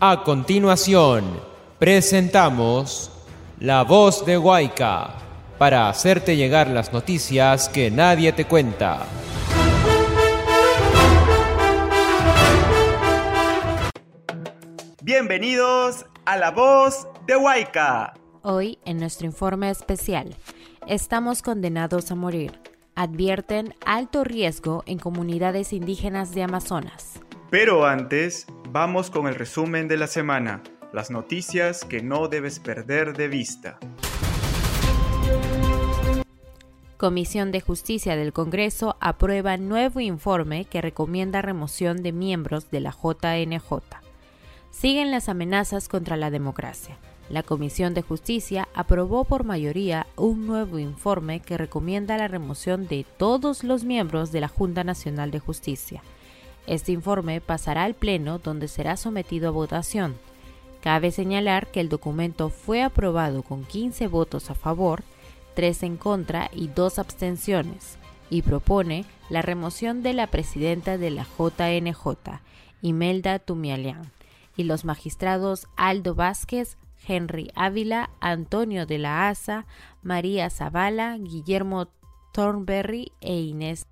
A continuación, presentamos La Voz de Guayca para hacerte llegar las noticias que nadie te cuenta. Bienvenidos a La Voz de Guayca. Hoy, en nuestro informe especial, estamos condenados a morir. Advierten alto riesgo en comunidades indígenas de Amazonas. Pero antes, vamos con el resumen de la semana, las noticias que no debes perder de vista. Comisión de Justicia del Congreso aprueba nuevo informe que recomienda remoción de miembros de la JNJ. Siguen las amenazas contra la democracia. La Comisión de Justicia aprobó por mayoría un nuevo informe que recomienda la remoción de todos los miembros de la Junta Nacional de Justicia. Este informe pasará al Pleno donde será sometido a votación. Cabe señalar que el documento fue aprobado con 15 votos a favor, 3 en contra y 2 abstenciones, y propone la remoción de la presidenta de la JNJ, Imelda Tumialian, y los magistrados Aldo Vázquez, Henry Ávila, Antonio de la Asa, María Zavala, Guillermo Thornberry e Inés.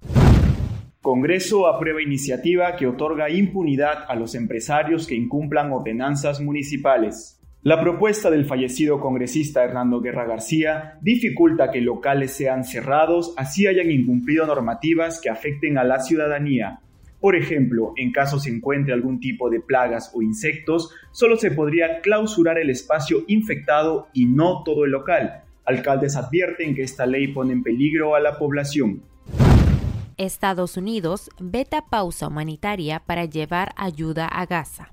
Congreso aprueba iniciativa que otorga impunidad a los empresarios que incumplan ordenanzas municipales. La propuesta del fallecido congresista Hernando Guerra García dificulta que locales sean cerrados así hayan incumplido normativas que afecten a la ciudadanía. Por ejemplo, en caso se encuentre algún tipo de plagas o insectos, solo se podría clausurar el espacio infectado y no todo el local. Alcaldes advierten que esta ley pone en peligro a la población. Estados Unidos veta pausa humanitaria para llevar ayuda a Gaza.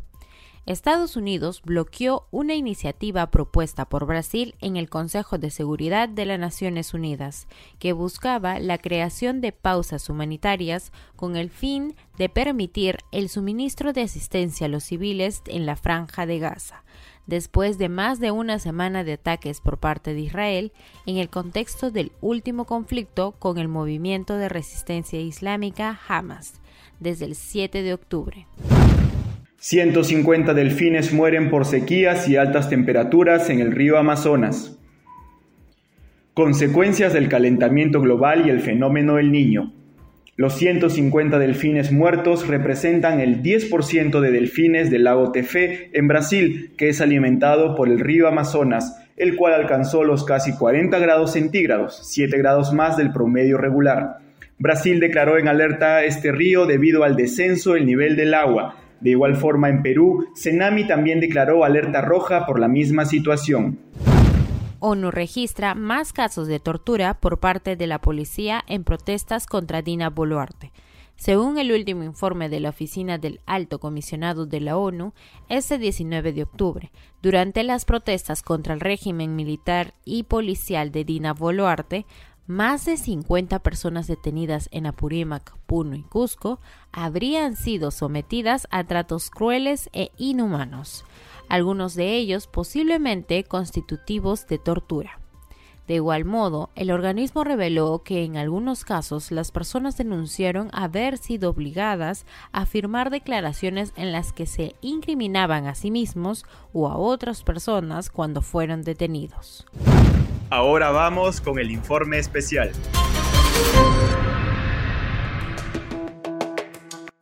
Estados Unidos bloqueó una iniciativa propuesta por Brasil en el Consejo de Seguridad de las Naciones Unidas, que buscaba la creación de pausas humanitarias con el fin de permitir el suministro de asistencia a los civiles en la franja de Gaza, después de más de una semana de ataques por parte de Israel en el contexto del último conflicto con el movimiento de resistencia islámica Hamas, desde el 7 de octubre. 150 delfines mueren por sequías y altas temperaturas en el río Amazonas. Consecuencias del calentamiento global y el fenómeno del niño. Los 150 delfines muertos representan el 10% de delfines del lago Tefé en Brasil, que es alimentado por el río Amazonas, el cual alcanzó los casi 40 grados centígrados, 7 grados más del promedio regular. Brasil declaró en alerta este río debido al descenso del nivel del agua, de igual forma, en Perú, Senami también declaró alerta roja por la misma situación. ONU registra más casos de tortura por parte de la policía en protestas contra Dina Boluarte. Según el último informe de la Oficina del Alto Comisionado de la ONU, este 19 de octubre, durante las protestas contra el régimen militar y policial de Dina Boluarte, más de 50 personas detenidas en Apurímac, Puno y Cusco habrían sido sometidas a tratos crueles e inhumanos, algunos de ellos posiblemente constitutivos de tortura. De igual modo, el organismo reveló que en algunos casos las personas denunciaron haber sido obligadas a firmar declaraciones en las que se incriminaban a sí mismos o a otras personas cuando fueron detenidos. Ahora vamos con el informe especial.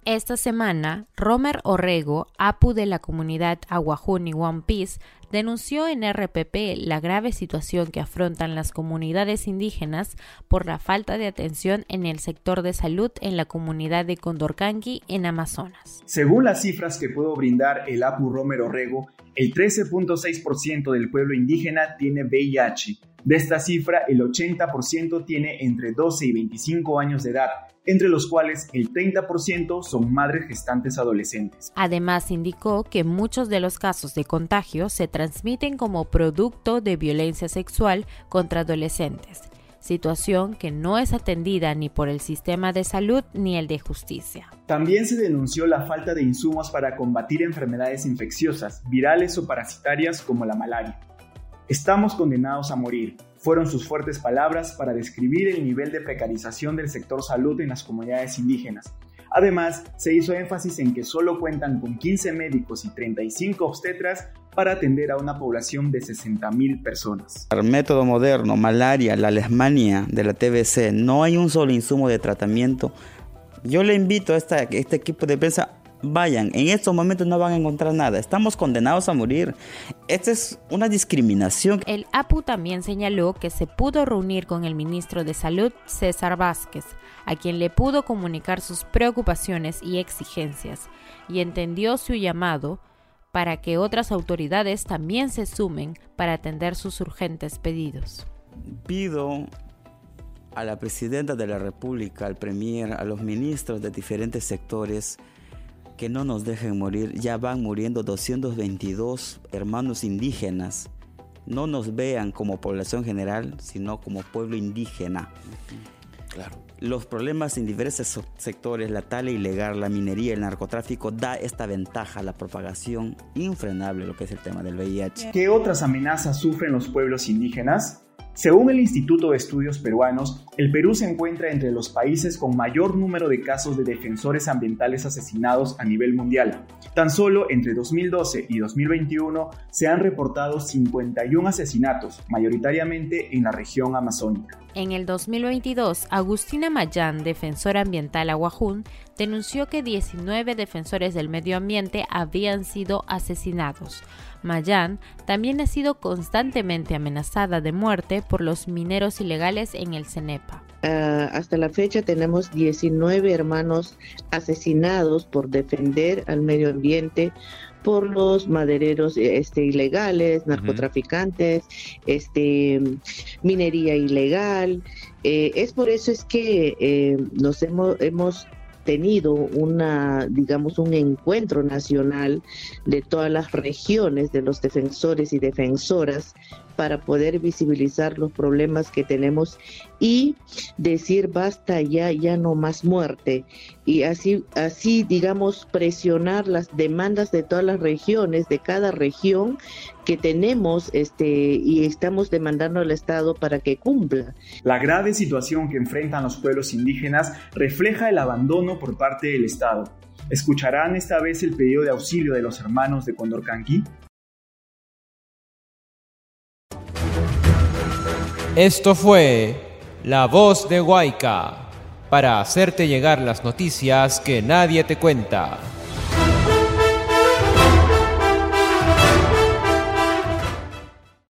Esta semana, Romer Orrego, APU de la comunidad Aguajuni One Piece, denunció en RPP la grave situación que afrontan las comunidades indígenas por la falta de atención en el sector de salud en la comunidad de Condorcanqui en Amazonas. Según las cifras que puedo brindar el APU Romer Orrego, el 13.6% del pueblo indígena tiene VIH. De esta cifra, el 80% tiene entre 12 y 25 años de edad entre los cuales el 30% son madres gestantes adolescentes. Además, indicó que muchos de los casos de contagio se transmiten como producto de violencia sexual contra adolescentes situación que no es atendida ni por el sistema de salud ni el de justicia. También se denunció la falta de insumos para combatir enfermedades infecciosas, virales o parasitarias como la malaria. Estamos condenados a morir, fueron sus fuertes palabras para describir el nivel de precarización del sector salud en las comunidades indígenas. Además, se hizo énfasis en que solo cuentan con 15 médicos y 35 obstetras para atender a una población de 60.000 personas. El método moderno, malaria, la lesmania de la TBC, no hay un solo insumo de tratamiento. Yo le invito a este equipo de prensa, vayan, en estos momentos no van a encontrar nada, estamos condenados a morir. Esta es una discriminación. El APU también señaló que se pudo reunir con el ministro de Salud, César Vázquez, a quien le pudo comunicar sus preocupaciones y exigencias, y entendió su llamado para que otras autoridades también se sumen para atender sus urgentes pedidos. Pido a la presidenta de la República, al premier, a los ministros de diferentes sectores que no nos dejen morir. Ya van muriendo 222 hermanos indígenas. No nos vean como población general, sino como pueblo indígena. Claro los problemas en diversos sectores, la tala ilegal, la minería, el narcotráfico, da esta ventaja a la propagación infrenable, lo que es el tema del VIH. ¿Qué otras amenazas sufren los pueblos indígenas? Según el Instituto de Estudios Peruanos, el Perú se encuentra entre los países con mayor número de casos de defensores ambientales asesinados a nivel mundial. Tan solo entre 2012 y 2021 se han reportado 51 asesinatos, mayoritariamente en la región amazónica. En el 2022, Agustina Mayán, defensora ambiental Aguajún, denunció que 19 defensores del medio ambiente habían sido asesinados. Mayán también ha sido constantemente amenazada de muerte por los mineros ilegales en el Cenepa. Ah, hasta la fecha tenemos 19 hermanos asesinados por defender al medio ambiente por los madereros este, ilegales, narcotraficantes, este, minería ilegal. Eh, es por eso es que eh, nos hemos, hemos tenido una, digamos, un encuentro nacional de todas las regiones de los defensores y defensoras para poder visibilizar los problemas que tenemos y decir basta ya, ya no más muerte. Y así, así, digamos, presionar las demandas de todas las regiones, de cada región que tenemos este, y estamos demandando al Estado para que cumpla. La grave situación que enfrentan los pueblos indígenas refleja el abandono por parte del Estado. ¿Escucharán esta vez el pedido de auxilio de los hermanos de Condorcanqui? Esto fue La Voz de Guayca, para hacerte llegar las noticias que nadie te cuenta.